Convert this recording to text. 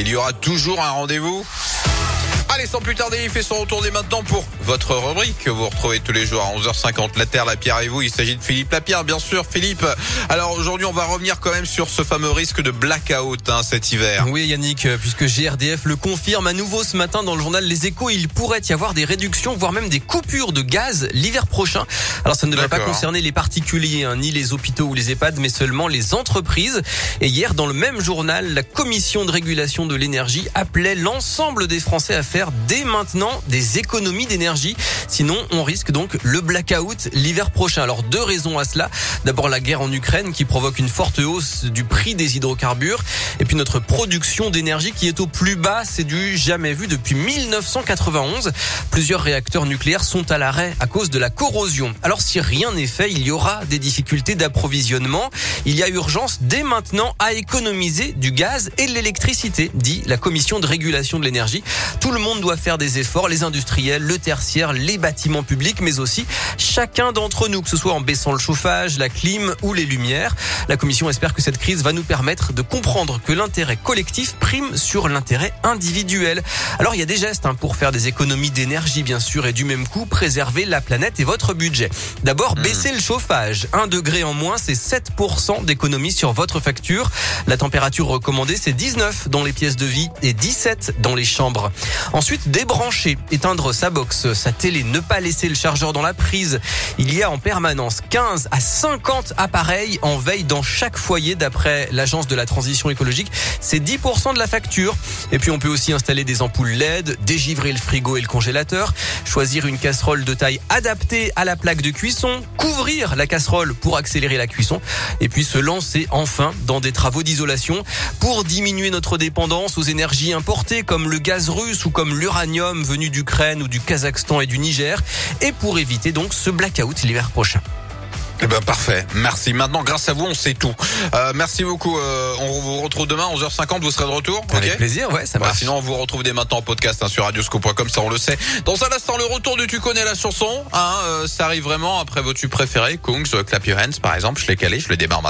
il y aura toujours un rendez-vous. Allez, sans plus tarder, il fait son retour dès maintenant pour votre rubrique que vous retrouvez tous les jours à 11h50. La Terre, la Pierre et vous. Il s'agit de Philippe Lapierre, bien sûr. Philippe, alors aujourd'hui, on va revenir quand même sur ce fameux risque de blackout hein, cet hiver. Oui, Yannick, euh, puisque GRDF le confirme à nouveau ce matin dans le journal Les Échos, il pourrait y avoir des réductions, voire même des coupures de gaz l'hiver prochain. Alors, ça ne devrait pas concerner les particuliers, hein, ni les hôpitaux ou les EHPAD, mais seulement les entreprises. Et hier, dans le même journal, la Commission de régulation de l'énergie appelait l'ensemble des Français à faire dès maintenant des économies d'énergie. Sinon, on risque donc le blackout l'hiver prochain. Alors, deux raisons à cela. D'abord, la guerre en Ukraine qui provoque une forte hausse du prix des hydrocarbures. Et puis, notre production d'énergie qui est au plus bas. C'est du jamais vu depuis 1991. Plusieurs réacteurs nucléaires sont à l'arrêt à cause de la corrosion. Alors, si rien n'est fait, il y aura des difficultés d'approvisionnement. Il y a urgence dès maintenant à économiser du gaz et de l'électricité, dit la Commission de régulation de l'énergie. Tout le monde doit faire des efforts, les industriels, le tertiaire, les bâtiments publics, mais aussi chacun d'entre nous, que ce soit en baissant le chauffage, la clim ou les lumières. La Commission espère que cette crise va nous permettre de comprendre que l'intérêt collectif prime sur l'intérêt individuel. Alors il y a des gestes hein, pour faire des économies d'énergie, bien sûr, et du même coup préserver la planète et votre budget. D'abord, hmm. baisser le chauffage. Un degré en moins, c'est 7% d'économie sur votre facture. La température recommandée, c'est 19 dans les pièces de vie et 17 dans les chambres. Ensuite, débrancher, éteindre sa box, sa télé, ne pas laisser le chargeur dans la prise. Il y a en permanence 15 à 50 appareils en veille dans chaque foyer d'après l'agence de la transition écologique. C'est 10% de la facture. Et puis on peut aussi installer des ampoules LED, dégivrer le frigo et le congélateur, choisir une casserole de taille adaptée à la plaque de cuisson, couvrir la casserole pour accélérer la cuisson et puis se lancer enfin dans des travaux d'isolation pour diminuer notre dépendance aux énergies importées comme le gaz russe ou comme l'uranium venu d'Ukraine ou du Kazakhstan et du Niger et pour éviter donc ce blackout l'hiver prochain. Eh ben parfait, merci. Maintenant, grâce à vous, on sait tout. Euh, merci beaucoup. Euh, on vous retrouve demain 11h50. Vous serez de retour. Avec plaisir, ouais, ça marche. sinon, on vous retrouve dès maintenant en podcast hein, sur radioscope.com, ça on le sait. Dans un instant, le retour du tu connais la chanson. Hein, euh, ça arrive vraiment après vos tubes préférés, Kungs, Clap Your Hands, par exemple. Je l'ai calé, je le démarre